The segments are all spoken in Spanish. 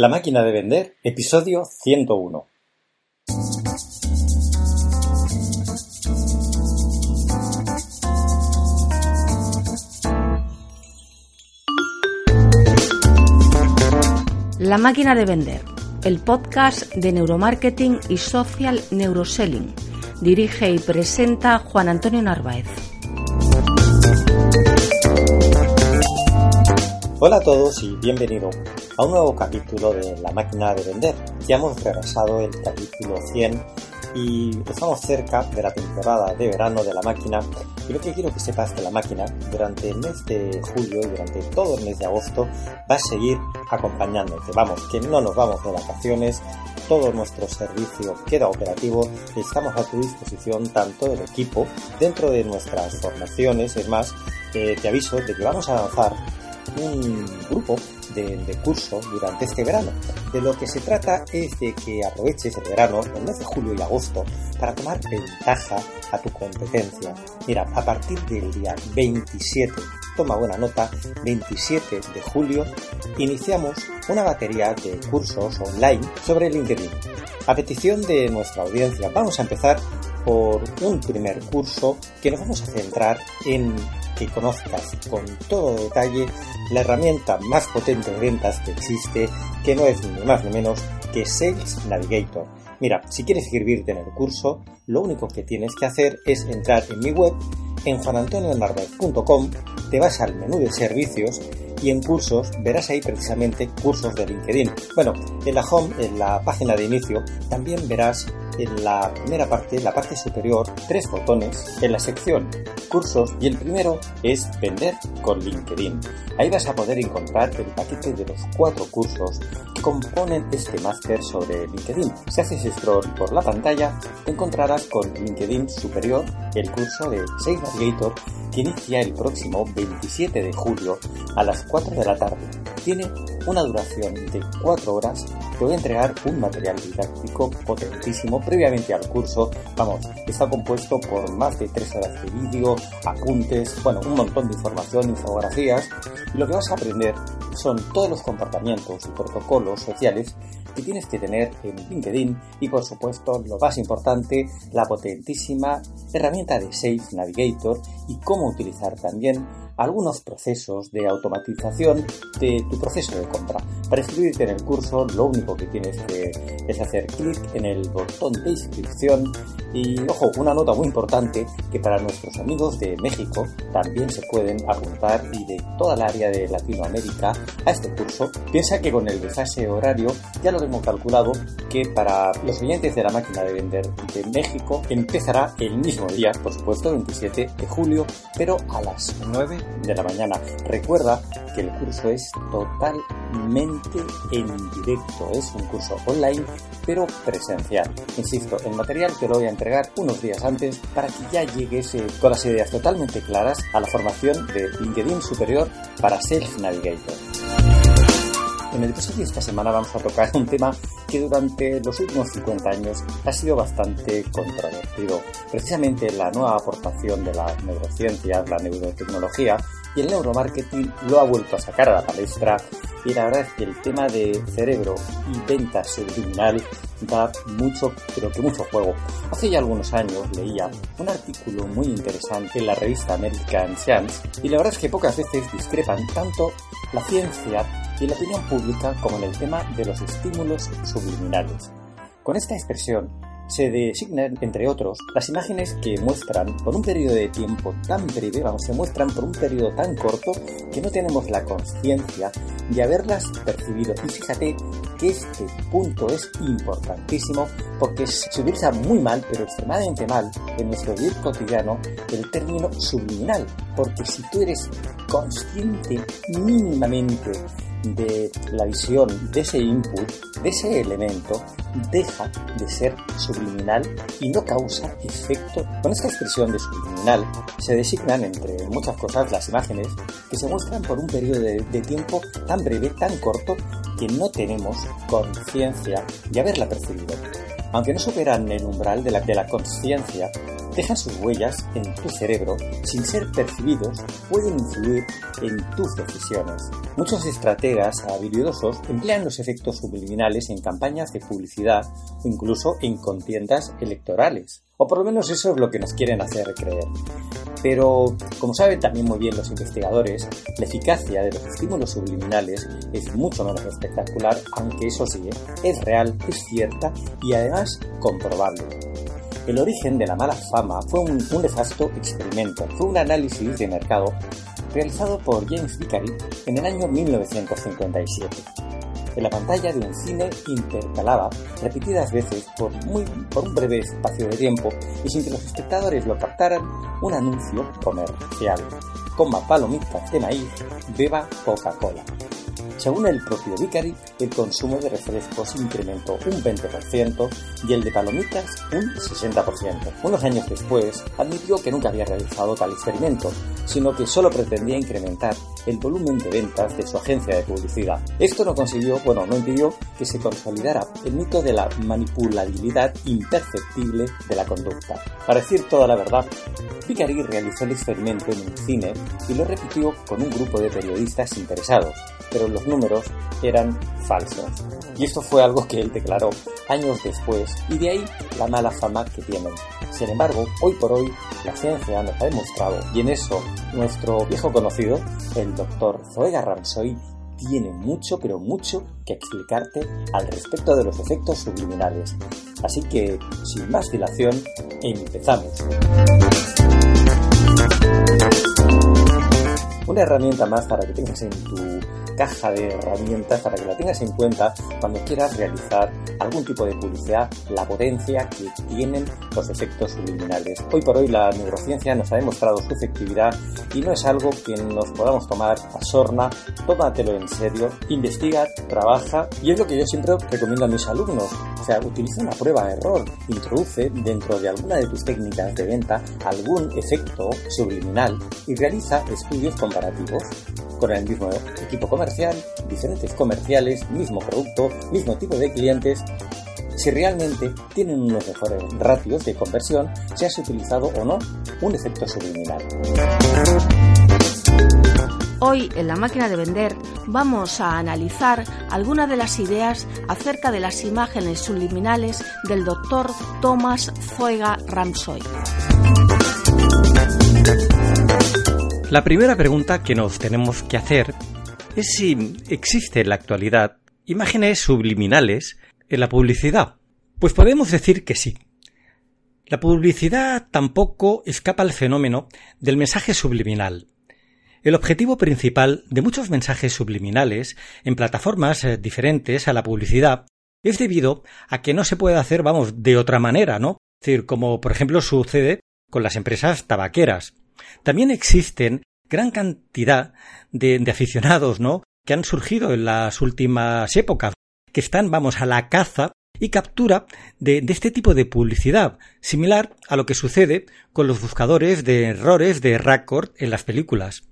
La máquina de vender, episodio 101. La máquina de vender, el podcast de neuromarketing y social neuroselling. Dirige y presenta Juan Antonio Narváez. Hola a todos y bienvenido a un nuevo capítulo de La máquina de vender. Ya hemos rebasado el capítulo 100 y estamos cerca de la temporada de verano de la máquina y lo que quiero que sepas que la máquina durante el mes de julio y durante todo el mes de agosto va a seguir acompañándote. Vamos, que no nos vamos de vacaciones, todo nuestro servicio queda operativo y estamos a tu disposición tanto el equipo dentro de nuestras formaciones, es más, eh, te aviso de que vamos a lanzar un grupo de, curso durante este verano. De lo que se trata es de que aproveches el verano, el mes de julio y agosto, para tomar ventaja a tu competencia. Mira, a partir del día 27, toma buena nota, 27 de julio, iniciamos una batería de cursos online sobre LinkedIn. A petición de nuestra audiencia, vamos a empezar por un primer curso que nos vamos a centrar en que conozcas con todo detalle la herramienta más potente de ventas que existe, que no es ni más ni menos que Sales Navigator. Mira, si quieres inscribirte en el curso, lo único que tienes que hacer es entrar en mi web, en juanantonionarvez.com, te vas al menú de servicios y en cursos verás ahí precisamente cursos de LinkedIn. Bueno, en la home, en la página de inicio, también verás en la primera parte, la parte superior, tres botones en la sección cursos y el primero es vender con LinkedIn. Ahí vas a poder encontrar el paquete de los cuatro cursos que componen este máster sobre LinkedIn. Si haces scroll por la pantalla, te encontrarás con LinkedIn Superior, el curso de Sales Navigator que inicia el próximo 27 de julio a las 4 de la tarde. Tiene una duración de 4 horas. Te voy a entregar un material didáctico potentísimo previamente al curso. Vamos, está compuesto por más de 3 horas de vídeo, apuntes, bueno, un montón de información, infografías. Y lo que vas a aprender son todos los comportamientos y protocolos sociales que tienes que tener en LinkedIn y por supuesto lo más importante, la potentísima herramienta de Sales Navigator y cómo utilizar también algunos procesos de automatización de tu proceso de compra. Para inscribirte en el curso lo único que tienes que es hacer clic en el botón de inscripción y ojo, una nota muy importante que para nuestros amigos de México también se pueden apuntar y de toda el área de Latinoamérica a este curso. Piensa que con el desfase horario ya lo hemos calculado que para los oyentes de la máquina de vender de México empezará el mismo día, por supuesto, 27 de julio, pero a las 9 de la mañana. Recuerda que el curso es totalmente en directo, es un curso online pero presencial. Insisto, el material te lo voy a entregar unos días antes para que ya llegues con las ideas totalmente claras a la formación de LinkedIn Superior para Sales Navigator. En el episodio de esta semana vamos a tocar un tema que durante los últimos 50 años ha sido bastante controvertido. Precisamente la nueva aportación de la neurociencia, la neurotecnología y el neuromarketing lo ha vuelto a sacar a la palestra y la verdad es que el tema de cerebro y venta subliminal da mucho, pero que mucho juego. Hace ya algunos años leía un artículo muy interesante en la revista American Science y la verdad es que pocas veces discrepan tanto la ciencia y la opinión pública como en el tema de los estímulos subliminales. Con esta expresión se designan, entre otros, las imágenes que muestran por un periodo de tiempo tan breve, vamos, se muestran por un periodo tan corto que no tenemos la conciencia de haberlas percibido. Y fíjate que este punto es importantísimo porque se utiliza muy mal, pero extremadamente mal, en nuestro vivir cotidiano el término subliminal. Porque si tú eres consciente mínimamente de la visión, de ese input, de ese elemento, deja de ser subliminal y no causa efecto. Con esta expresión de subliminal se designan, entre muchas cosas, las imágenes que se muestran por un periodo de, de tiempo tan breve, tan corto, que no tenemos conciencia de haberla percibido. aunque no superan el umbral de la, de la conciencia, dejan sus huellas en tu cerebro sin ser percibidos, pueden influir en tus decisiones. Muchos estrategas habilidosos emplean los efectos subliminales en campañas de publicidad o incluso en contiendas electorales. O por lo menos eso es lo que nos quieren hacer creer. Pero, como saben también muy bien los investigadores, la eficacia de los estímulos subliminales es mucho menos espectacular, aunque eso sí, es real, es cierta y además comprobable. El origen de la mala fama fue un, nefasto experimento, fue un análisis de mercado realizado por James Vicary en el año 1957 en la pantalla de un cine intercalaba repetidas veces por, muy, por un breve espacio de tiempo y sin que los espectadores lo captaran un anuncio comercial. Coma palomitas de maíz, beba Coca-Cola. Según el propio Vicari, el consumo de refrescos incrementó un 20% y el de palomitas un 60%. Unos años después, admitió que nunca había realizado tal experimento, sino que solo pretendía incrementar el volumen de ventas de su agencia de publicidad. Esto no consiguió, bueno, no impidió que se consolidara el mito de la manipulabilidad imperceptible de la conducta. Para decir toda la verdad, Vicari realizó el experimento en un cine y lo repitió con un grupo de periodistas interesados pero los números eran falsos. Y esto fue algo que él declaró años después, y de ahí la mala fama que tienen. Sin embargo, hoy por hoy la ciencia nos ha demostrado, y en eso nuestro viejo conocido, el doctor Zoega Ramsoy, tiene mucho, pero mucho que explicarte al respecto de los efectos subliminales. Así que, sin más dilación, empezamos. Una herramienta más para que tengas en tu caja de herramientas para que la tengas en cuenta cuando quieras realizar algún tipo de publicidad, la potencia que tienen los efectos subliminales. Hoy por hoy la neurociencia nos ha demostrado su efectividad y no es algo que nos podamos tomar a sorna, tómatelo en serio, investiga, trabaja y es lo que yo siempre recomiendo a mis alumnos. O sea, utiliza una prueba de error, introduce dentro de alguna de tus técnicas de venta algún efecto subliminal y realiza estudios comparativos con el mismo equipo comercial, diferentes comerciales, mismo producto, mismo tipo de clientes, si realmente tienen unos mejores ratios de conversión, si has utilizado o no un efecto subliminal. Hoy en la máquina de vender vamos a analizar algunas de las ideas acerca de las imágenes subliminales del doctor Thomas Zoega Ramsoy. La primera pregunta que nos tenemos que hacer es si existe en la actualidad imágenes subliminales en la publicidad. Pues podemos decir que sí. La publicidad tampoco escapa al fenómeno del mensaje subliminal. El objetivo principal de muchos mensajes subliminales en plataformas eh, diferentes a la publicidad es debido a que no se puede hacer, vamos, de otra manera, ¿no? Es decir, como por ejemplo sucede con las empresas tabaqueras. También existen gran cantidad de, aficionados, ¿no? que han surgido en las últimas épocas, que están, vamos, a la caza y captura de, este tipo de publicidad, similar a lo que sucede con los buscadores de errores de Record en las películas.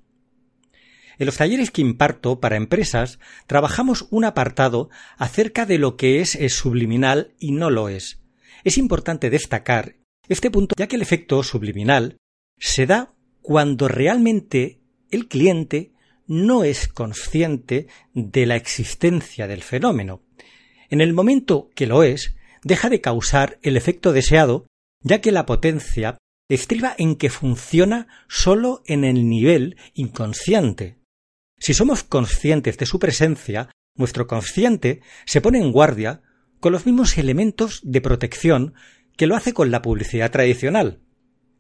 En los talleres que imparto para empresas trabajamos un apartado acerca de lo que es subliminal y no lo es. Es importante destacar este punto ya que el efecto subliminal se da cuando realmente el cliente no es consciente de la existencia del fenómeno. En el momento que lo es, deja de causar el efecto deseado, ya que la potencia estriba en que funciona solo en el nivel inconsciente. Si somos conscientes de su presencia, nuestro consciente se pone en guardia con los mismos elementos de protección que lo hace con la publicidad tradicional.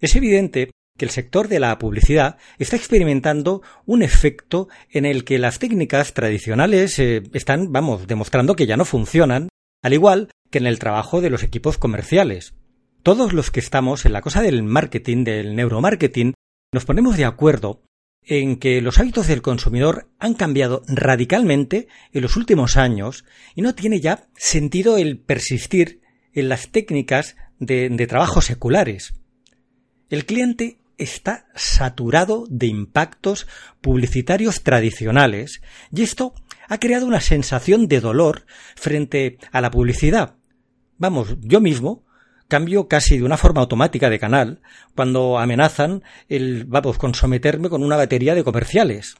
Es evidente que el sector de la publicidad está experimentando un efecto en el que las técnicas tradicionales eh, están, vamos, demostrando que ya no funcionan, al igual que en el trabajo de los equipos comerciales. Todos los que estamos en la cosa del marketing, del neuromarketing, nos ponemos de acuerdo en que los hábitos del consumidor han cambiado radicalmente en los últimos años y no tiene ya sentido el persistir en las técnicas de, de trabajo seculares. El cliente está saturado de impactos publicitarios tradicionales y esto ha creado una sensación de dolor frente a la publicidad. Vamos, yo mismo cambio casi de una forma automática de canal cuando amenazan el, vamos, con someterme con una batería de comerciales.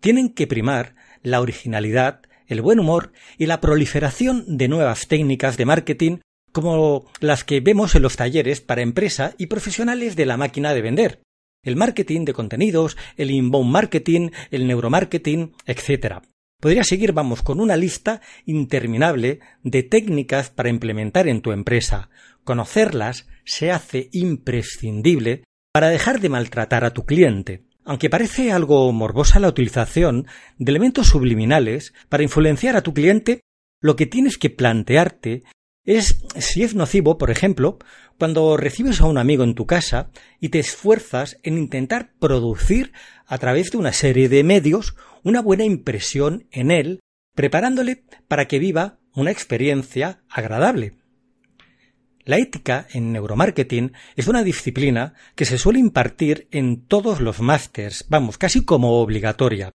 Tienen que primar la originalidad, el buen humor y la proliferación de nuevas técnicas de marketing como las que vemos en los talleres para empresa y profesionales de la máquina de vender. El marketing de contenidos, el inbound marketing, el neuromarketing, etc. Podría seguir, vamos, con una lista interminable de técnicas para implementar en tu empresa. Conocerlas se hace imprescindible para dejar de maltratar a tu cliente. Aunque parece algo morbosa la utilización de elementos subliminales para influenciar a tu cliente, lo que tienes que plantearte es si es nocivo, por ejemplo, cuando recibes a un amigo en tu casa y te esfuerzas en intentar producir a través de una serie de medios una buena impresión en él, preparándole para que viva una experiencia agradable. La ética en neuromarketing es una disciplina que se suele impartir en todos los másters, vamos, casi como obligatoria.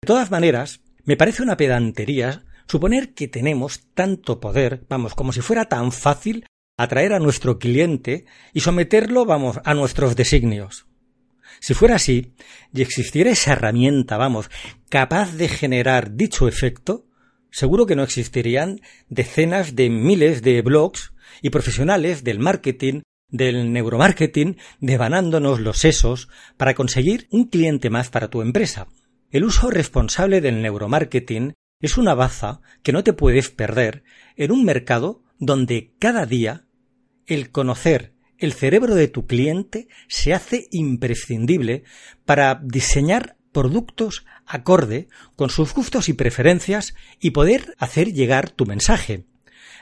De todas maneras, me parece una pedantería suponer que tenemos tanto poder, vamos, como si fuera tan fácil atraer a nuestro cliente y someterlo, vamos, a nuestros designios. Si fuera así, y existiera esa herramienta, vamos, capaz de generar dicho efecto, seguro que no existirían decenas de miles de blogs y profesionales del marketing, del neuromarketing, devanándonos los sesos para conseguir un cliente más para tu empresa. El uso responsable del neuromarketing es una baza que no te puedes perder en un mercado donde cada día el conocer el cerebro de tu cliente se hace imprescindible para diseñar productos acorde con sus gustos y preferencias y poder hacer llegar tu mensaje.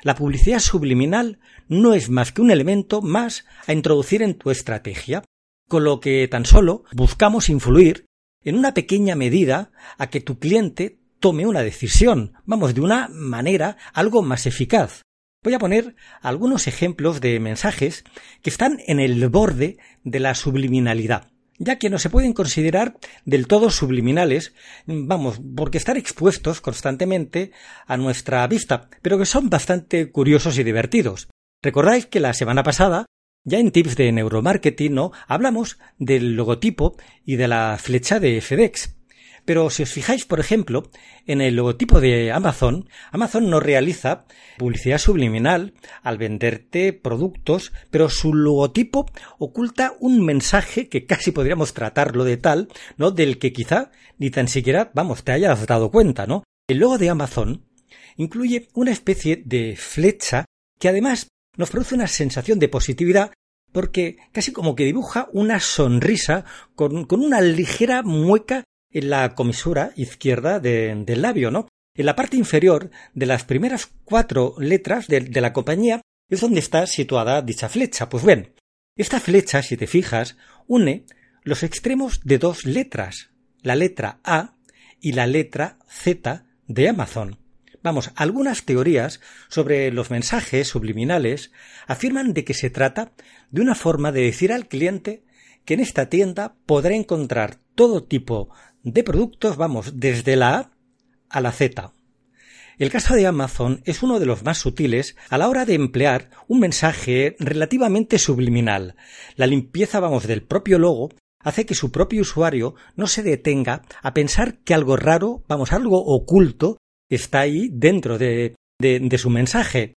La publicidad subliminal no es más que un elemento más a introducir en tu estrategia, con lo que tan solo buscamos influir en una pequeña medida a que tu cliente tome una decisión, vamos, de una manera algo más eficaz. Voy a poner algunos ejemplos de mensajes que están en el borde de la subliminalidad ya que no se pueden considerar del todo subliminales, vamos, porque están expuestos constantemente a nuestra vista, pero que son bastante curiosos y divertidos. Recordáis que la semana pasada, ya en tips de neuromarketing, ¿no? hablamos del logotipo y de la flecha de FedEx. Pero si os fijáis, por ejemplo, en el logotipo de Amazon, Amazon no realiza publicidad subliminal al venderte productos, pero su logotipo oculta un mensaje que casi podríamos tratarlo de tal, ¿no? Del que quizá ni tan siquiera, vamos, te hayas dado cuenta, ¿no? El logo de Amazon incluye una especie de flecha que además nos produce una sensación de positividad porque casi como que dibuja una sonrisa con, con una ligera mueca en la comisura izquierda del labio, ¿no? En la parte inferior de las primeras cuatro letras de, de la compañía es donde está situada dicha flecha. Pues bien, esta flecha, si te fijas, une los extremos de dos letras, la letra A y la letra Z de Amazon. Vamos, algunas teorías sobre los mensajes subliminales afirman de que se trata de una forma de decir al cliente que en esta tienda podrá encontrar todo tipo de productos, vamos, desde la A a la Z. El caso de Amazon es uno de los más sutiles a la hora de emplear un mensaje relativamente subliminal. La limpieza, vamos, del propio logo hace que su propio usuario no se detenga a pensar que algo raro, vamos, algo oculto está ahí dentro de, de, su mensaje.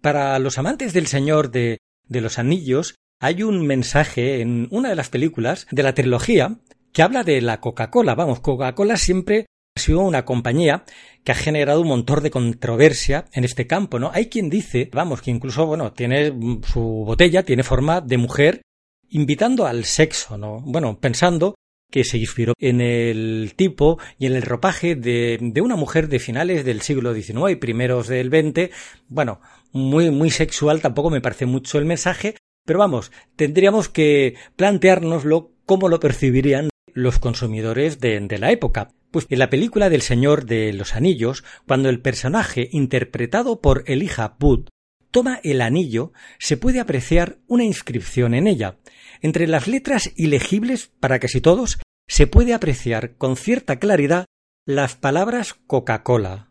Para los amantes del Señor de, de los Anillos, hay un mensaje en una de las películas de la trilogía que habla de la Coca-Cola. Vamos, Coca-Cola siempre ha sido una compañía que ha generado un montón de controversia en este campo, ¿no? Hay quien dice, vamos, que incluso, bueno, tiene su botella, tiene forma de mujer, invitando al sexo, ¿no? Bueno, pensando que se inspiró en el tipo y en el ropaje de, de una mujer de finales del siglo XIX y primeros del XX. Bueno, muy, muy sexual, tampoco me parece mucho el mensaje, pero vamos, tendríamos que planteárnoslo cómo lo percibirían los consumidores de, la época. Pues en la película del Señor de los Anillos, cuando el personaje interpretado por Elijah Wood toma el anillo, se puede apreciar una inscripción en ella. Entre las letras ilegibles para casi todos, se puede apreciar con cierta claridad las palabras Coca-Cola.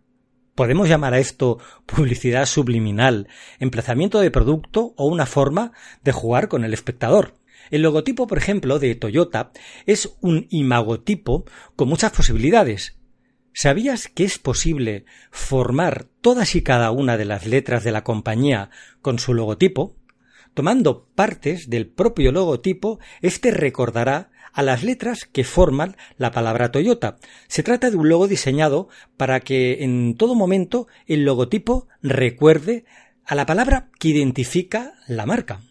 Podemos llamar a esto publicidad subliminal, emplazamiento de producto o una forma de jugar con el espectador. El logotipo, por ejemplo, de Toyota es un imagotipo con muchas posibilidades. ¿Sabías que es posible formar todas y cada una de las letras de la compañía con su logotipo? Tomando partes del propio logotipo, este recordará a las letras que forman la palabra Toyota. Se trata de un logo diseñado para que en todo momento el logotipo recuerde a la palabra que identifica la marca.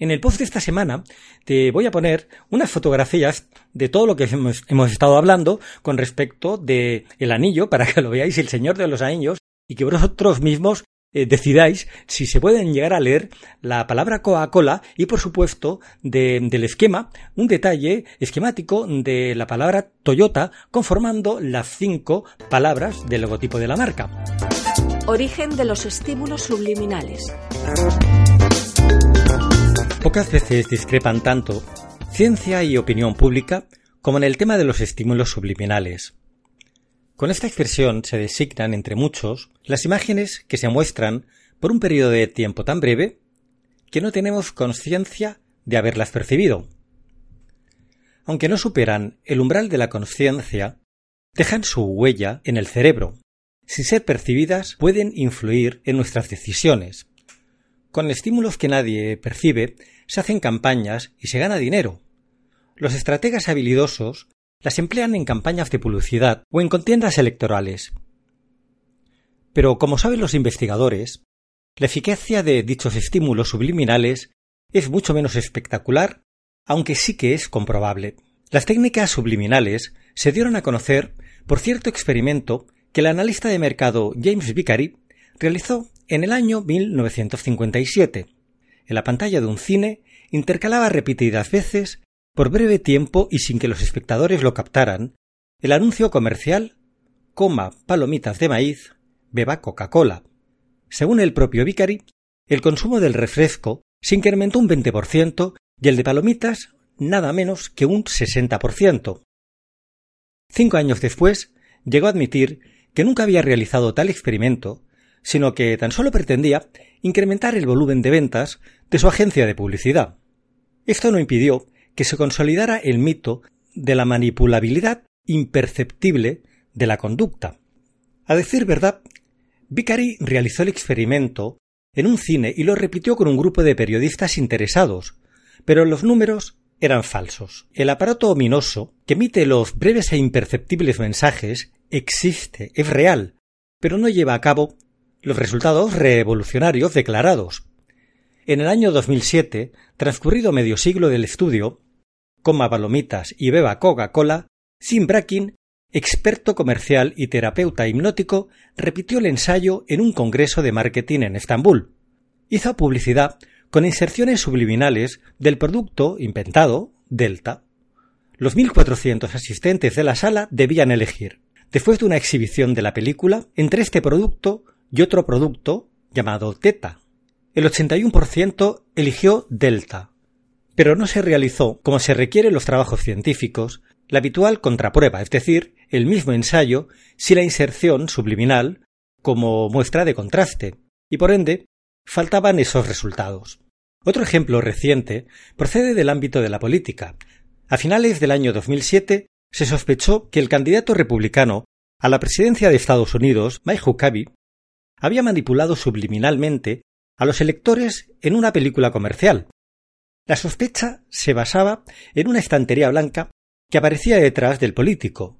En el post de esta semana te voy a poner unas fotografías de todo lo que hemos, estado hablando con respecto de el anillo para que lo veáis el Señor de los Anillos y que vosotros mismos eh, decidáis si se pueden llegar a leer la palabra Coca-Cola y, por supuesto, del esquema, un detalle esquemático de la palabra Toyota conformando las cinco palabras del logotipo de la marca. Origen de los estímulos subliminales. Pocas veces discrepan tanto ciencia y opinión pública como en el tema de los estímulos subliminales. Con esta expresión se designan, entre muchos, las imágenes que se muestran por un periodo de tiempo tan breve que no tenemos conciencia de haberlas percibido. Aunque no superan el umbral de la conciencia, dejan su huella en el cerebro. Sin ser percibidas, pueden influir en nuestras decisiones. Con estímulos que nadie percibe, se hacen campañas y se gana dinero. Los estrategas habilidosos las emplean en campañas de publicidad o en contiendas electorales. Pero, como saben los investigadores, la eficacia de dichos estímulos subliminales es mucho menos espectacular, aunque sí que es comprobable. Las técnicas subliminales se dieron a conocer por cierto experimento que el analista de mercado James Vicary realizó en el año 1957. En la pantalla de un cine intercalaba repetidas veces por breve tiempo y sin que los espectadores lo captaran, el anuncio comercial coma palomitas de maíz, beba Coca-Cola. Según el propio Vicari, el consumo del refresco se incrementó un 20% y el de palomitas nada menos que un 60%. Cinco años después, llegó a admitir que nunca había realizado tal experimento, sino que tan solo pretendía incrementar el volumen de ventas de su agencia de publicidad. Esto no impidió que se consolidara el mito de la manipulabilidad imperceptible de la conducta. A decir verdad, Vicari realizó el experimento en un cine y lo repitió con un grupo de periodistas interesados, pero los números eran falsos. El aparato ominoso que emite los breves e imperceptibles mensajes existe, es real, pero no lleva a cabo los resultados revolucionarios declarados. En el año 2007, transcurrido medio siglo del estudio, coma palomitas y beba Coca-Cola, Sim Brakin, experto comercial y terapeuta hipnótico, repitió el ensayo en un congreso de marketing en Estambul. Hizo publicidad con inserciones subliminales del producto inventado, Delta. Los 1.400 asistentes de la sala debían elegir, después de una exhibición de la película, entre este producto y otro producto llamado Teta. El 81% eligió Delta, pero no se realizó, como se requiere en los trabajos científicos, la habitual contraprueba, es decir, el mismo ensayo, si la inserción subliminal como muestra de contraste, y por ende faltaban esos resultados. Otro ejemplo reciente procede del ámbito de la política. A finales del año 2007 se sospechó que el candidato republicano a la presidencia de Estados Unidos, Mike Huckabee, había manipulado subliminalmente a los electores en una película comercial. La sospecha se basaba en una estantería blanca que aparecía detrás del político.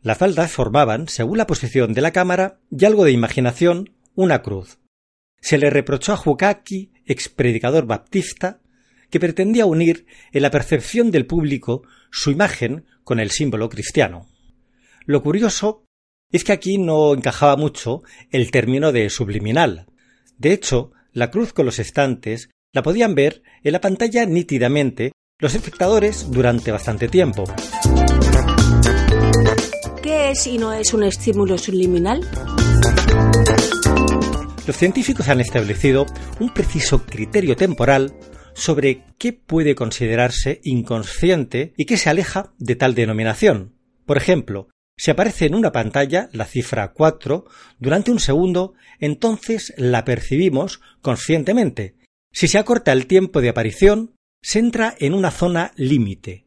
Las faldas formaban, según la posición de la cámara y algo de imaginación, una cruz. Se le reprochó a Jukaki, ex predicador baptista, que pretendía unir en la percepción del público su imagen con el símbolo cristiano. Lo curioso es que aquí no encajaba mucho el término de subliminal. De hecho, la cruz con los estantes la podían ver en la pantalla nítidamente los espectadores durante bastante tiempo. ¿Qué es y no es un estímulo subliminal? Los científicos han establecido un preciso criterio temporal sobre qué puede considerarse inconsciente y qué se aleja de tal denominación. Por ejemplo, Si aparece en una pantalla la cifra 4 durante un segundo, entonces la percibimos conscientemente. Si se acorta el tiempo de aparición, se entra en una zona límite.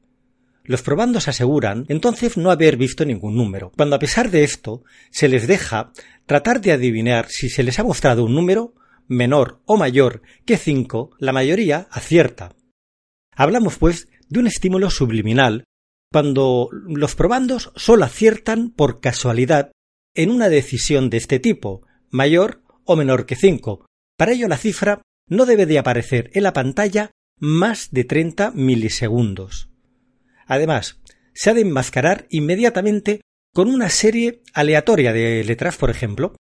Los probandos aseguran entonces no haber visto ningún número, cuando a pesar de esto se les deja tratar de adivinar si se les ha mostrado un número menor o mayor que 5, la mayoría acierta. Hablamos, pues, de un estímulo subliminal cuando los probandos solo aciertan por casualidad en una decisión de este tipo, mayor o menor que 5. Para ello la cifra no debe de aparecer en la pantalla más de 30 milisegundos. Además, se ha de enmascarar inmediatamente con una serie aleatoria de letras, por ejemplo.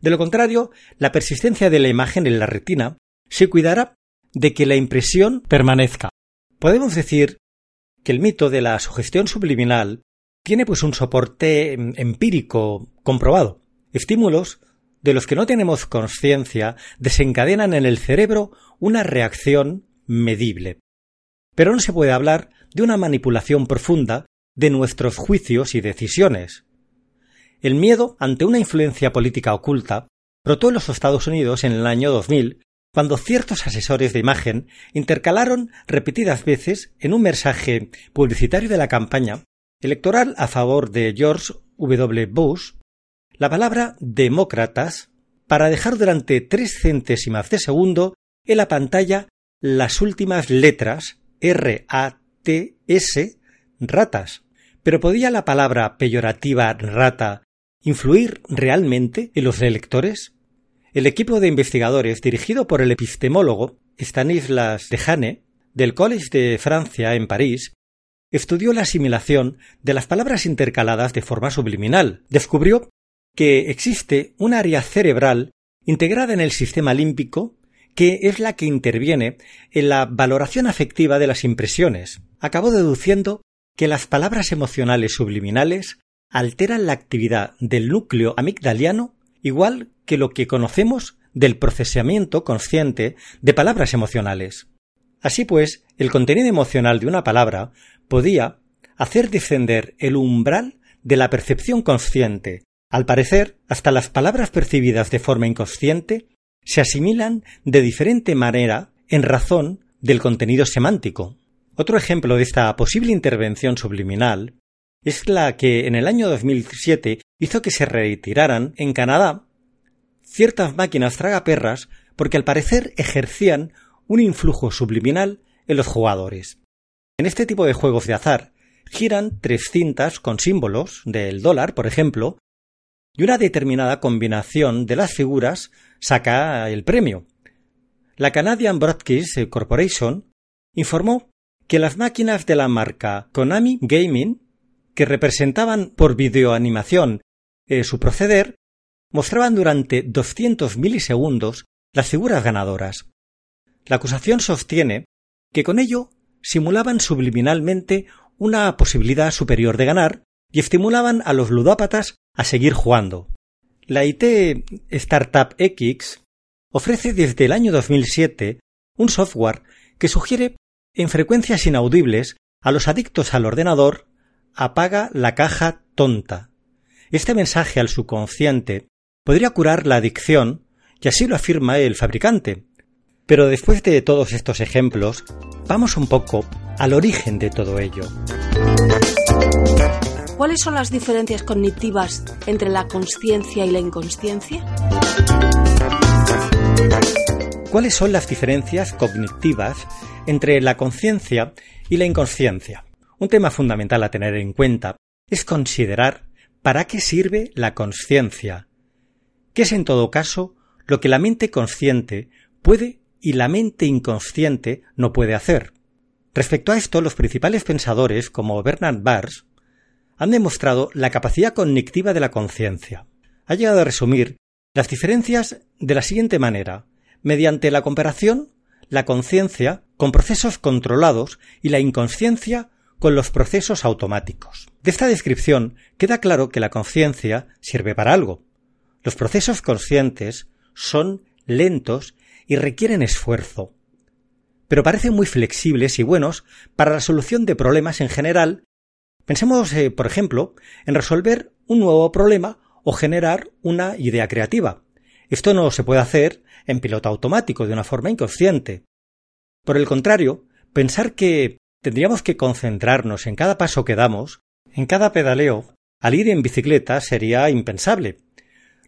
De lo contrario, la persistencia de la imagen en la retina se cuidará de que la impresión permanezca. Podemos decir que el mito de la sugestión subliminal tiene pues un soporte em, empírico comprobado. Estímulos de los que no tenemos conciencia desencadenan en el cerebro una reacción medible. Pero no se puede hablar de una manipulación profunda de nuestros juicios y decisiones. El miedo ante una influencia política oculta brotó en los Estados Unidos en el año 2000 cuando ciertos asesores de imagen intercalaron repetidas veces en un mensaje publicitario de la campaña electoral a favor de George W. Bush la palabra demócratas para dejar durante tres centésimas de segundo en la pantalla las últimas letras R-A-T-S ratas. Pero ¿podía la palabra peyorativa rata influir realmente en los electores? El equipo de investigadores, dirigido por el epistemólogo Stanislas Dejane, del College de Francia en París, estudió la asimilación de las palabras intercaladas de forma subliminal. Descubrió que existe un área cerebral integrada en el sistema límbico que es la que interviene en la valoración afectiva de las impresiones. Acabó deduciendo que las palabras emocionales subliminales alteran la actividad del núcleo amigdaliano igual que lo que conocemos del procesamiento consciente de palabras emocionales. Así pues, el contenido emocional de una palabra podía hacer descender el umbral de la percepción consciente. Al parecer, hasta las palabras percibidas de forma inconsciente se asimilan de diferente manera en razón del contenido semántico. Otro ejemplo de esta posible intervención subliminal es la que en el año 2007 hizo que se retiraran en Canadá ciertas máquinas tragaperras porque al parecer ejercían un influjo subliminal en los jugadores. En este tipo de juegos de azar giran tres cintas con símbolos del dólar, por ejemplo, y una determinada combinación de las figuras saca el premio. La Canadian Broadcast Corporation informó que las máquinas de la marca Konami Gaming, que representaban por videoanimación eh, su proceder, mostraban durante 200 milisegundos las figuras ganadoras. La acusación sostiene que con ello simulaban subliminalmente una posibilidad superior de ganar y estimulaban a los ludópatas a seguir jugando. La IT Startup X ofrece desde el año 2007 un software que sugiere en frecuencias inaudibles a los adictos al ordenador apaga la caja tonta. Este mensaje al subconsciente podría curar la adicción, y así lo afirma el fabricante. Pero después de todos estos ejemplos, vamos un poco al origen de todo ello. ¿Cuáles son las diferencias cognitivas entre la conciencia y la inconsciencia? ¿Cuáles son las diferencias cognitivas entre la conciencia y la inconsciencia? Un tema fundamental a tener en cuenta es considerar para qué sirve la conciencia que es en todo caso lo que la mente consciente puede y la mente inconsciente no puede hacer. Respecto a esto, los principales pensadores, como Bernard Bars, han demostrado la capacidad cognitiva de la conciencia. Ha llegado a resumir las diferencias de la siguiente manera, mediante la comparación, la conciencia con procesos controlados y la inconsciencia con los procesos automáticos. De esta descripción queda claro que la conciencia sirve para algo, los procesos conscientes son lentos y requieren esfuerzo, pero parecen muy flexibles y buenos para la solución de problemas en general Pensemos, eh, por ejemplo, en resolver un nuevo problema o generar una idea creativa. Esto no se puede hacer en piloto automático de una forma inconsciente. Por el contrario, pensar que tendríamos que concentrarnos en cada paso que damos, en cada pedaleo, al ir en bicicleta sería impensable.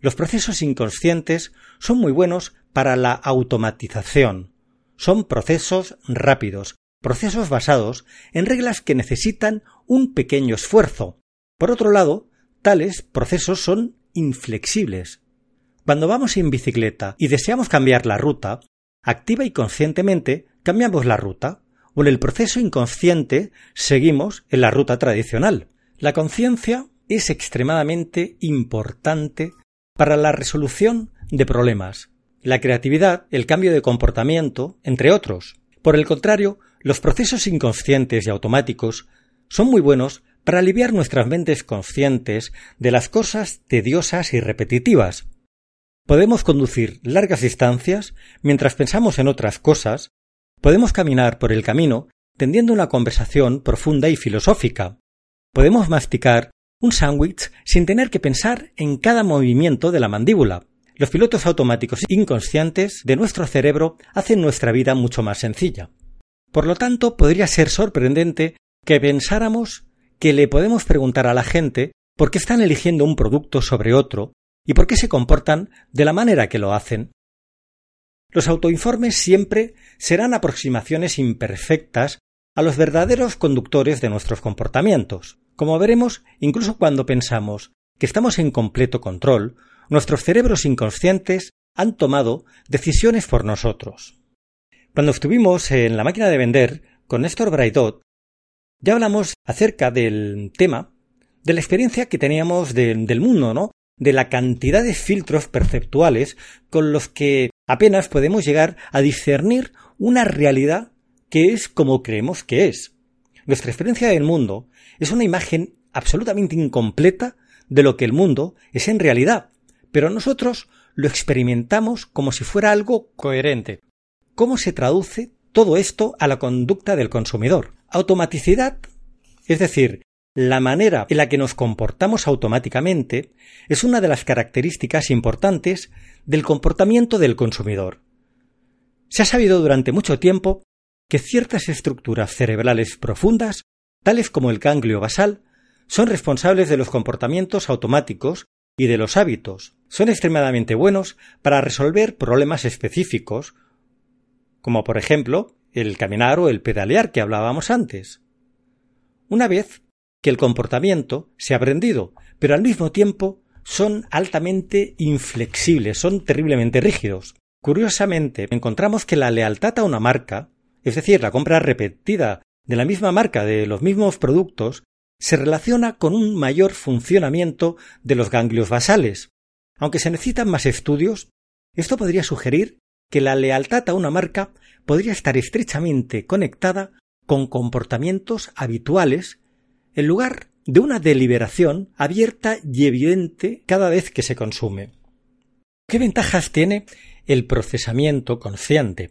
Los procesos inconscientes son muy buenos para la automatización. Son procesos rápidos, procesos basados en reglas que necesitan un pequeño esfuerzo. Por otro lado, tales procesos son inflexibles. Cuando vamos en bicicleta y deseamos cambiar la ruta, activa y conscientemente cambiamos la ruta, o en el proceso inconsciente seguimos en la ruta tradicional. La conciencia es extremadamente importante para la resolución de problemas, la creatividad, el cambio de comportamiento, entre otros. Por el contrario, los procesos inconscientes y automáticos son muy buenos para aliviar nuestras mentes conscientes de las cosas tediosas y repetitivas. Podemos conducir largas distancias mientras pensamos en otras cosas, podemos caminar por el camino tendiendo una conversación profunda y filosófica, podemos masticar un sándwich sin tener que pensar en cada movimiento de la mandíbula. Los pilotos automáticos inconscientes de nuestro cerebro hacen nuestra vida mucho más sencilla. Por lo tanto, podría ser sorprendente que pensáramos que le podemos preguntar a la gente por qué están eligiendo un producto sobre otro y por qué se comportan de la manera que lo hacen. Los autoinformes siempre serán aproximaciones imperfectas a los verdaderos conductores de nuestros comportamientos. Como veremos, incluso cuando pensamos que estamos en completo control, nuestros cerebros inconscientes han tomado decisiones por nosotros. Cuando estuvimos en la máquina de vender con Néstor Braidot, ya hablamos acerca del tema de la experiencia que teníamos del mundo, ¿no? De la cantidad de filtros perceptuales con los que apenas podemos llegar a discernir una realidad que es como creemos que es. Nuestra experiencia del mundo es una imagen absolutamente incompleta de lo que el mundo es en realidad, pero nosotros lo experimentamos como si fuera algo coherente. ¿Cómo se traduce todo esto a la conducta del consumidor? Automaticidad, es decir, la manera en la que nos comportamos automáticamente, es una de las características importantes del comportamiento del consumidor. Se ha sabido durante mucho tiempo que ciertas estructuras cerebrales profundas, tales como el ganglio basal, son responsables de los comportamientos automáticos y de los hábitos. Son extremadamente buenos para resolver problemas específicos, como por ejemplo el caminar o el pedalear que hablábamos antes. Una vez que el comportamiento se ha aprendido, pero al mismo tiempo son altamente inflexibles, son terriblemente rígidos. Curiosamente, encontramos que la lealtad a una marca, es decir, la compra repetida de la misma marca de los mismos productos, se relaciona con un mayor funcionamiento de los ganglios basales. Aunque se necesitan más estudios, esto podría sugerir que la lealtad a una marca podría estar estrechamente conectada con comportamientos habituales en lugar de una deliberación abierta y evidente cada vez que se consume. ¿Qué ventajas tiene el procesamiento consciente?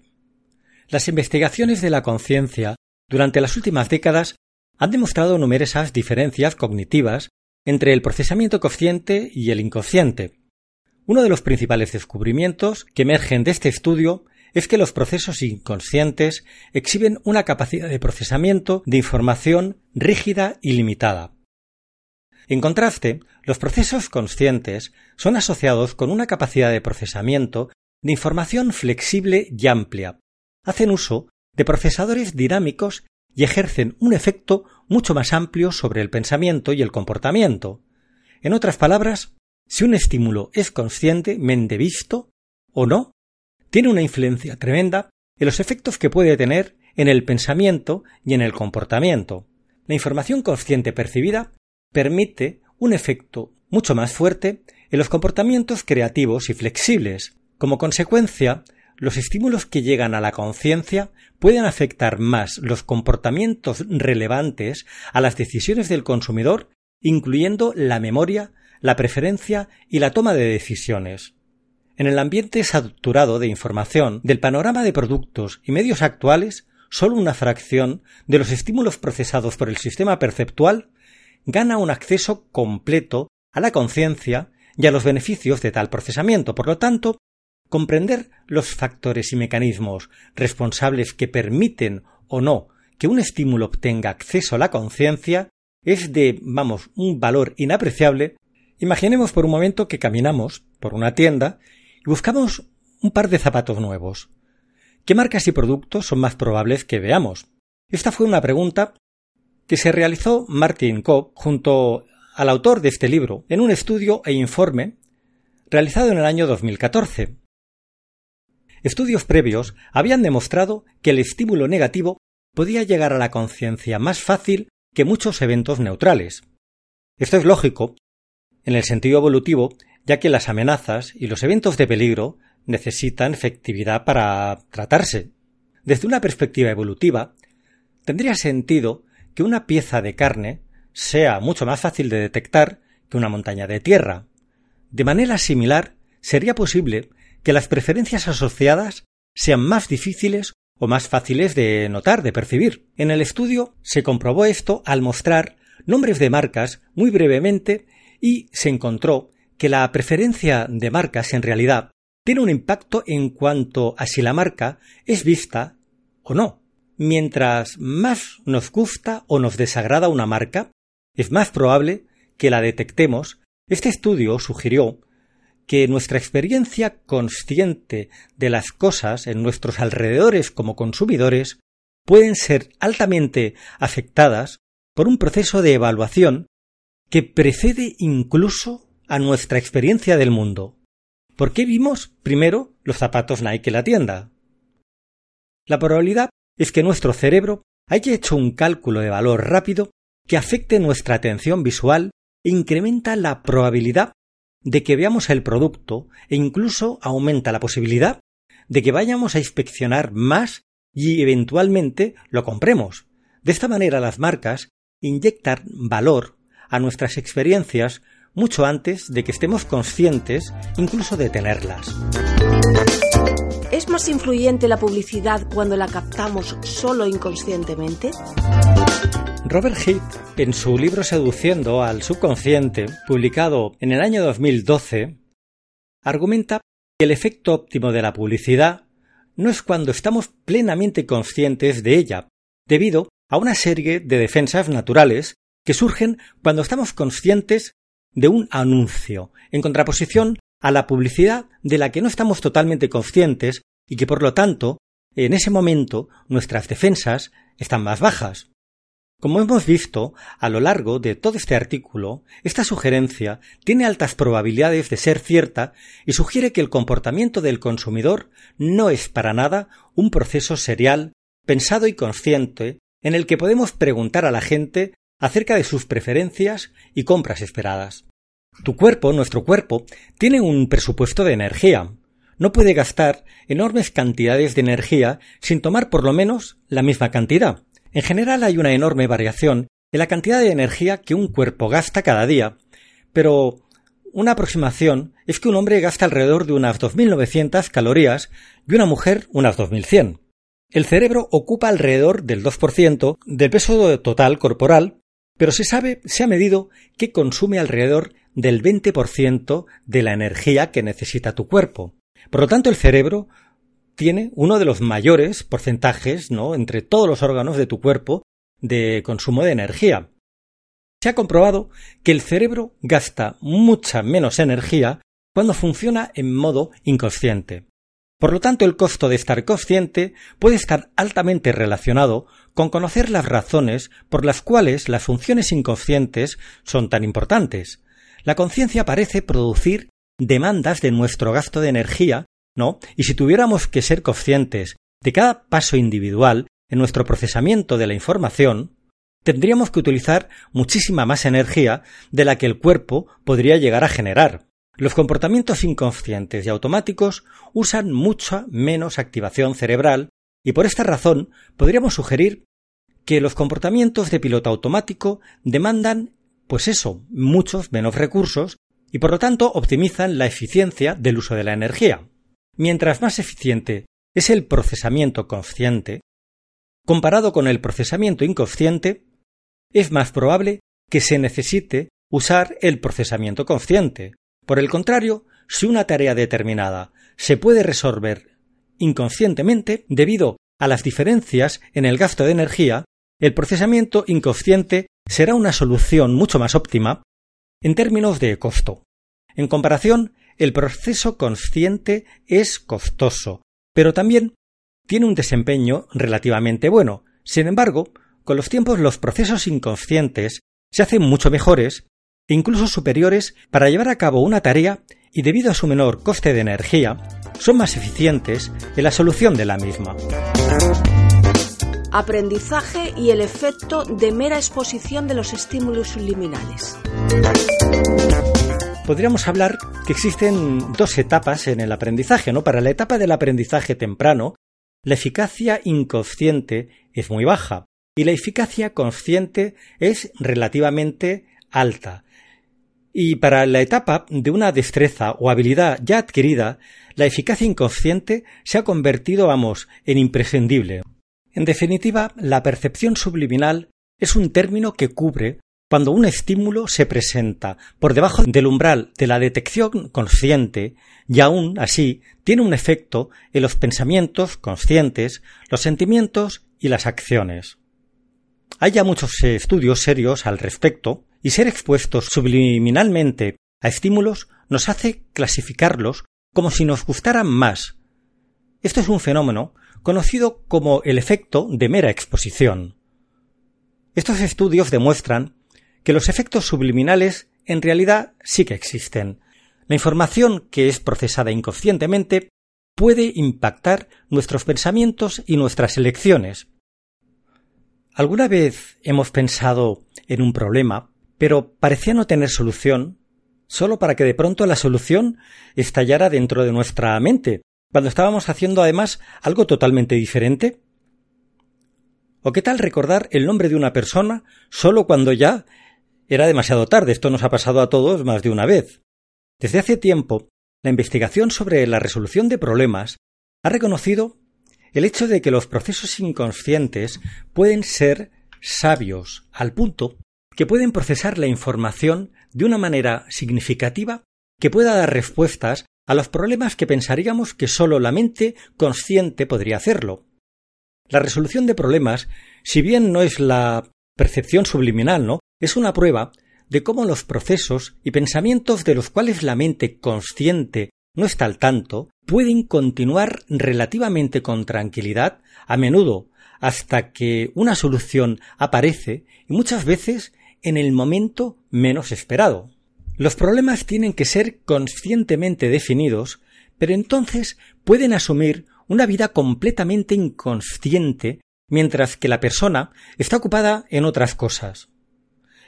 Las investigaciones de la conciencia durante las últimas décadas han demostrado numerosas diferencias cognitivas entre el procesamiento consciente y el inconsciente. Uno de los principales descubrimientos que emergen de este estudio es que los procesos inconscientes exhiben una capacidad de procesamiento de información rígida y limitada. En contraste, los procesos conscientes son asociados con una capacidad de procesamiento de información flexible y amplia. Hacen uso de procesadores dinámicos y ejercen un efecto mucho más amplio sobre el pensamiento y el comportamiento. En otras palabras, si un estímulo es conscientemente visto o no, tiene una influencia tremenda en los efectos que puede tener en el pensamiento y en el comportamiento. La información consciente percibida permite un efecto mucho más fuerte en los comportamientos creativos y flexibles. Como consecuencia, los estímulos que llegan a la conciencia pueden afectar más los comportamientos relevantes a las decisiones del consumidor, incluyendo la memoria, la preferencia y la toma de decisiones. En el ambiente saturado de información del panorama de productos y medios actuales, solo una fracción de los estímulos procesados por el sistema perceptual gana un acceso completo a la conciencia y a los beneficios de tal procesamiento. Por lo tanto, comprender los factores y mecanismos responsables que permiten o no que un estímulo obtenga acceso a la conciencia es de, vamos, un valor inapreciable. Imaginemos por un momento que caminamos por una tienda y buscamos un par de zapatos nuevos. ¿Qué marcas y productos son más probables que veamos? Esta fue una pregunta que se realizó Martin Kopp junto al autor de este libro en un estudio e informe realizado en el año 2014. Estudios previos habían demostrado que el estímulo negativo podía llegar a la conciencia más fácil que muchos eventos neutrales. Esto es lógico, en el sentido evolutivo, ya que las amenazas y los eventos de peligro necesitan efectividad para tratarse. Desde una perspectiva evolutiva, tendría sentido que una pieza de carne sea mucho más fácil de detectar que una montaña de tierra. De manera similar, sería posible que las preferencias asociadas sean más difíciles o más fáciles de notar, de percibir. En el estudio se comprobó esto al mostrar nombres de marcas muy brevemente y se encontró que la preferencia de marcas en realidad tiene un impacto en cuanto a si la marca es vista o no. Mientras más nos gusta o nos desagrada una marca, es más probable que la detectemos. Este estudio sugirió que nuestra experiencia consciente de las cosas en nuestros alrededores como consumidores pueden ser altamente afectadas por un proceso de evaluación que precede incluso a nuestra experiencia del mundo. ¿Por qué vimos primero los zapatos Nike en la tienda? La probabilidad es que nuestro cerebro haya hecho un cálculo de valor rápido que afecte nuestra atención visual e incrementa la probabilidad de que veamos el producto e incluso aumenta la posibilidad de que vayamos a inspeccionar más y eventualmente lo compremos. De esta manera las marcas inyectan valor a nuestras experiencias mucho antes de que estemos conscientes incluso de tenerlas. ¿Es más influyente la publicidad cuando la captamos solo inconscientemente? Robert Heath, en su libro Seduciendo al subconsciente, publicado en el año 2012, argumenta que el efecto óptimo de la publicidad no es cuando estamos plenamente conscientes de ella, debido a una serie de defensas naturales que surgen cuando estamos conscientes de un anuncio, en contraposición a la publicidad de la que no estamos totalmente conscientes y que por lo tanto en ese momento nuestras defensas están más bajas. Como hemos visto a lo largo de todo este artículo, esta sugerencia tiene altas probabilidades de ser cierta y sugiere que el comportamiento del consumidor no es para nada un proceso serial, pensado y consciente, en el que podemos preguntar a la gente acerca de sus preferencias y compras esperadas. Tu cuerpo, nuestro cuerpo, tiene un presupuesto de energía. No puede gastar enormes cantidades de energía sin tomar por lo menos la misma cantidad. En general hay una enorme variación en la cantidad de energía que un cuerpo gasta cada día, pero una aproximación es que un hombre gasta alrededor de unas 2.900 calorías y una mujer unas 2.100. El cerebro ocupa alrededor del 2% del peso total corporal, pero se sabe, se ha medido que consume alrededor del 20% de la energía que necesita tu cuerpo. Por lo tanto, el cerebro tiene uno de los mayores porcentajes, ¿no? entre todos los órganos de tu cuerpo de consumo de energía. Se ha comprobado que el cerebro gasta mucha menos energía cuando funciona en modo inconsciente. Por lo tanto, el costo de estar consciente puede estar altamente relacionado con conocer las razones por las cuales las funciones inconscientes son tan importantes, la conciencia parece producir demandas de nuestro gasto de energía, ¿no? Y si tuviéramos que ser conscientes de cada paso individual en nuestro procesamiento de la información, tendríamos que utilizar muchísima más energía de la que el cuerpo podría llegar a generar. Los comportamientos inconscientes y automáticos usan mucha menos activación cerebral y por esta razón podríamos sugerir que los comportamientos de piloto automático demandan pues eso, muchos menos recursos y por lo tanto optimizan la eficiencia del uso de la energía. Mientras más eficiente es el procesamiento consciente, comparado con el procesamiento inconsciente, es más probable que se necesite usar el procesamiento consciente. Por el contrario, si una tarea determinada se puede resolver inconscientemente debido a las diferencias en el gasto de energía, el procesamiento inconsciente será una solución mucho más óptima en términos de costo. En comparación, el proceso consciente es costoso, pero también tiene un desempeño relativamente bueno. Sin embargo, con los tiempos los procesos inconscientes se hacen mucho mejores e incluso superiores para llevar a cabo una tarea y debido a su menor coste de energía, son más eficientes en la solución de la misma. Aprendizaje y el efecto de mera exposición de los estímulos subliminales. Podríamos hablar que existen dos etapas en el aprendizaje, ¿no? Para la etapa del aprendizaje temprano, la eficacia inconsciente es muy baja y la eficacia consciente es relativamente alta. Y para la etapa de una destreza o habilidad ya adquirida, la eficacia inconsciente se ha convertido, vamos, en imprescindible. En definitiva, la percepción subliminal es un término que cubre cuando un estímulo se presenta por debajo del umbral de la detección consciente y aún así tiene un efecto en los pensamientos conscientes, los sentimientos y las acciones. Hay ya muchos estudios serios al respecto y ser expuestos subliminalmente a estímulos nos hace clasificarlos como si nos gustaran más. Esto es un fenómeno conocido como el efecto de mera exposición. Estos estudios demuestran que los efectos subliminales en realidad sí que existen. La información que es procesada inconscientemente puede impactar nuestros pensamientos y nuestras elecciones. ¿Alguna vez hemos pensado en un problema, pero parecía no tener solución, solo para que de pronto la solución estallara dentro de nuestra mente, cuando estábamos haciendo además algo totalmente diferente? ¿O qué tal recordar el nombre de una persona solo cuando ya era demasiado tarde? Esto nos ha pasado a todos más de una vez. Desde hace tiempo, la investigación sobre la resolución de problemas ha reconocido el hecho de que los procesos inconscientes pueden ser sabios al punto que pueden procesar la información de una manera significativa que pueda dar respuestas a los problemas que pensaríamos que sólo la mente consciente podría hacerlo. La resolución de problemas, si bien no es la percepción subliminal, ¿no? Es una prueba de cómo los procesos y pensamientos de los cuales la mente consciente no está al tanto pueden continuar relativamente con tranquilidad, a menudo hasta que una solución aparece y muchas veces en el momento menos esperado. Los problemas tienen que ser conscientemente definidos, pero entonces pueden asumir una vida completamente inconsciente mientras que la persona está ocupada en otras cosas.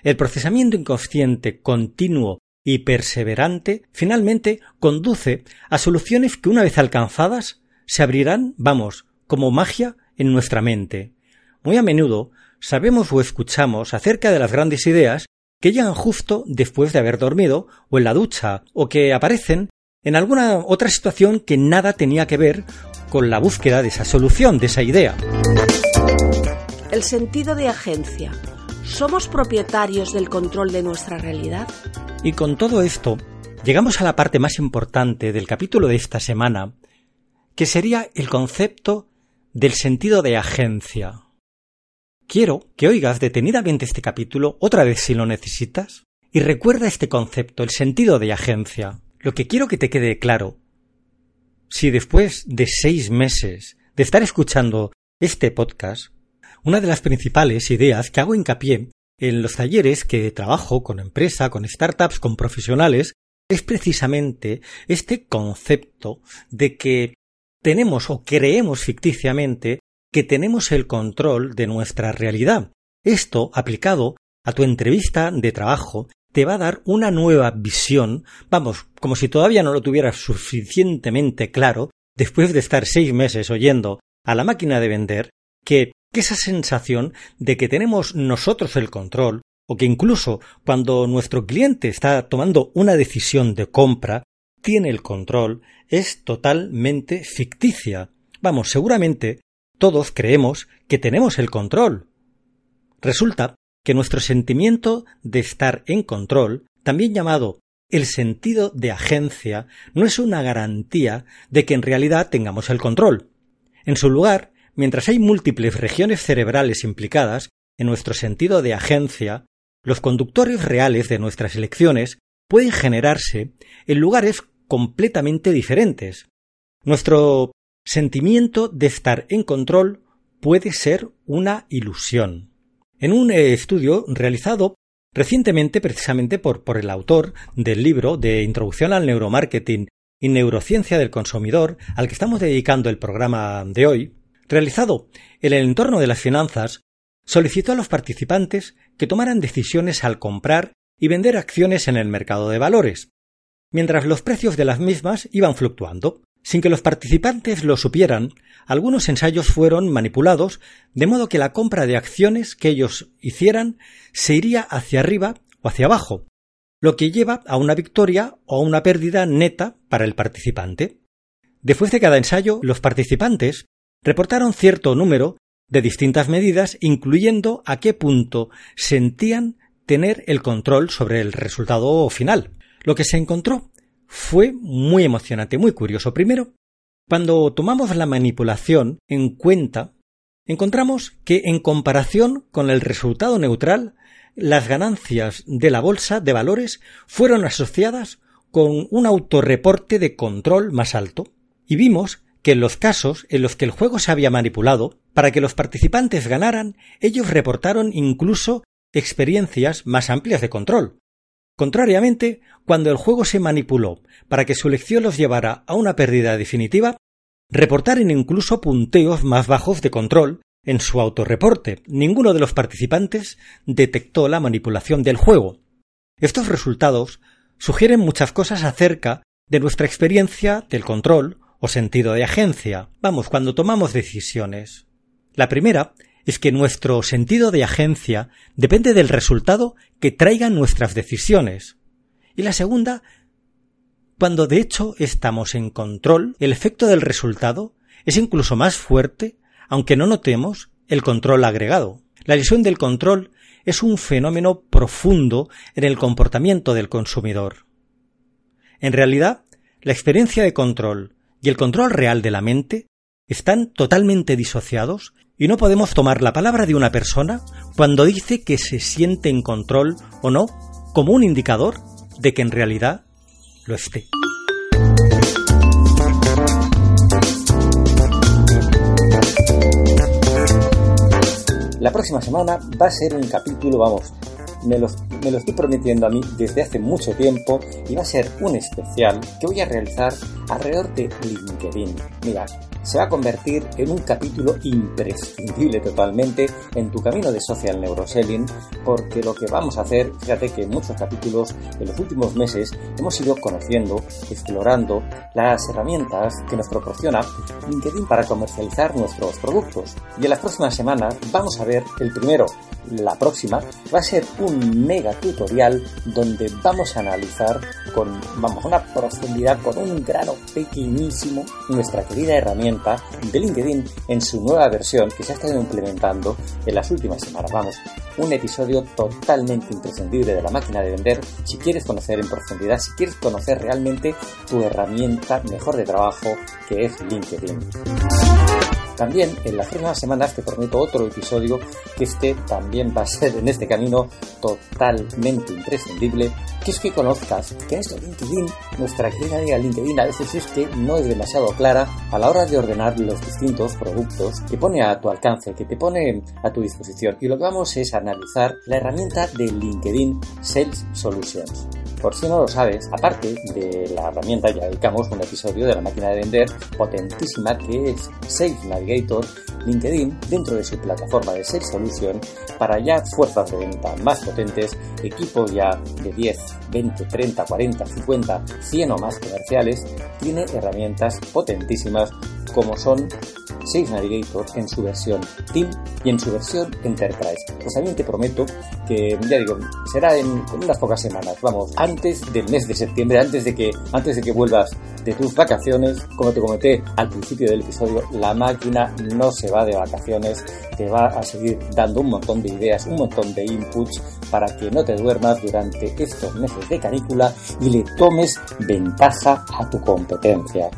El procesamiento inconsciente continuo y perseverante finalmente conduce a soluciones que una vez alcanzadas se abrirán, vamos, como magia en nuestra mente. Muy a menudo sabemos o escuchamos acerca de las grandes ideas que llegan justo después de haber dormido o en la ducha o que aparecen en alguna otra situación que nada tenía que ver con la búsqueda de esa solución, de esa idea. El sentido de agencia. ¿Somos propietarios del control de nuestra realidad? Y con todo esto, llegamos a la parte más importante del capítulo de esta semana, que sería el concepto del sentido de agencia. Quiero que oigas detenidamente este capítulo otra vez si lo necesitas y recuerda este concepto, el sentido de agencia. Lo que quiero que te quede claro, si después de seis meses de estar escuchando este podcast, una de las principales ideas que hago hincapié en los talleres que trabajo con empresa, con startups, con profesionales, es precisamente este concepto de que tenemos o creemos ficticiamente que tenemos el control de nuestra realidad. Esto, aplicado a tu entrevista de trabajo, te va a dar una nueva visión, vamos, como si todavía no lo tuvieras suficientemente claro, después de estar seis meses oyendo a la máquina de vender, que, que esa sensación de que tenemos nosotros el control, o que incluso cuando nuestro cliente está tomando una decisión de compra, tiene el control, es totalmente ficticia. Vamos, seguramente todos creemos que tenemos el control. Resulta que nuestro sentimiento de estar en control, también llamado el sentido de agencia, no es una garantía de que en realidad tengamos el control. En su lugar, mientras hay múltiples regiones cerebrales implicadas en nuestro sentido de agencia, los conductores reales de nuestras elecciones pueden generarse en lugares completamente diferentes. Nuestro sentimiento de estar en control puede ser una ilusión. En un eh, estudio realizado recientemente precisamente por, por el autor del libro de Introducción al Neuromarketing y Neurociencia del Consumidor, al que estamos dedicando el programa de hoy, realizado en el entorno de las finanzas, solicitó a los participantes que tomaran decisiones al comprar y vender acciones en el mercado de valores, mientras los precios de las mismas iban fluctuando. Sin que los participantes lo supieran, algunos ensayos fueron manipulados de modo que la compra de acciones que ellos hicieran se iría hacia arriba o hacia abajo, lo que lleva a una victoria o a una pérdida neta para el participante. Después de cada ensayo, los participantes reportaron cierto número de distintas medidas, incluyendo a qué punto sentían tener el control sobre el resultado final. Lo que se encontró fue muy emocionante, muy curioso. Primero, cuando tomamos la manipulación en cuenta, encontramos que en comparación con el resultado neutral, las ganancias de la bolsa de valores fueron asociadas con un autorreporte de control más alto. Y vimos que en los casos en los que el juego se había manipulado, para que los participantes ganaran, ellos reportaron incluso experiencias más amplias de control. Contrariamente, cuando el juego se manipuló para que su elección los llevara a una pérdida definitiva, reportaron incluso punteos más bajos de control en su autorreporte. Ninguno de los participantes detectó la manipulación del juego. Estos resultados sugieren muchas cosas acerca de nuestra experiencia del control o sentido de agencia. Vamos, cuando tomamos decisiones. La primera es que nuestro sentido de agencia depende del resultado que traigan nuestras decisiones. Y la segunda, cuando de hecho estamos en control, el efecto del resultado es incluso más fuerte, aunque no notemos el control agregado. La lesión del control es un fenómeno profundo en el comportamiento del consumidor. En realidad, la experiencia de control y el control real de la mente están totalmente disociados y no podemos tomar la palabra de una persona cuando dice que se siente en control o no como un indicador de que en realidad lo esté. La próxima semana va a ser un capítulo, vamos, me me lo, estoy prometiendo a mí desde hace mucho tiempo y va a ser un especial que voy a realizar alrededor de LinkedIn. Mira, se va a convertir en un capítulo imprescindible totalmente en tu camino de social neuroselling, porque lo que vamos a hacer, fíjate que en muchos capítulos en los últimos meses hemos ido conociendo, explorando las herramientas que nos proporciona LinkedIn para comercializar nuestros productos. Y en las próximas semanas vamos a ver el primero, la próxima, va a ser un mega tutorial donde vamos a analizar con, vamos, una profundidad, con un grano pequeñísimo nuestra querida herramienta de LinkedIn en su nueva versión que se ha estado implementando en las últimas semanas. Vamos, un episodio totalmente imprescindible de la máquina de vender si quieres conocer en profundidad, si quieres conocer realmente tu herramienta mejor de trabajo que es LinkedIn. También en las próximas semanas te prometo otro episodio que este también va a ser en este camino totalmente imprescindible, que es que conozcas que este LinkedIn, nuestra querida amiga LinkedIn a veces es que no es demasiado clara a la hora de ordenar los distintos productos que pone a tu alcance, que te pone a tu disposición. Y lo que vamos es analizar la herramienta de LinkedIn Sales Solutions. Por si no lo sabes, aparte de la herramienta, ya dedicamos un episodio de la máquina de vender potentísima que es Sales Navigator, LinkedIn, dentro de su plataforma de Sales Solution, para ya fuerzas de venta más potentes, equipos ya de 10, 20, 30, 40, 50, 100 o más comerciales, tiene herramientas potentísimas como son Sales Navigator en su versión Team y en su versión Enterprise. Pues también te prometo que, ya digo, será en, unas pocas semanas, vamos, antes del mes de septiembre, antes de que, antes de que vuelvas de tus vacaciones, como te comenté al principio del episodio, la máquina no se va de vacaciones, te va a seguir dando un montón de ideas, un montón de inputs para que no te duermas durante estos meses de canícula y le tomes ventaja a tu competencia.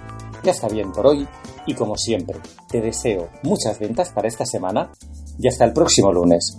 Ya está bien por hoy y como siempre, te deseo muchas ventas para esta semana y hasta el próximo lunes.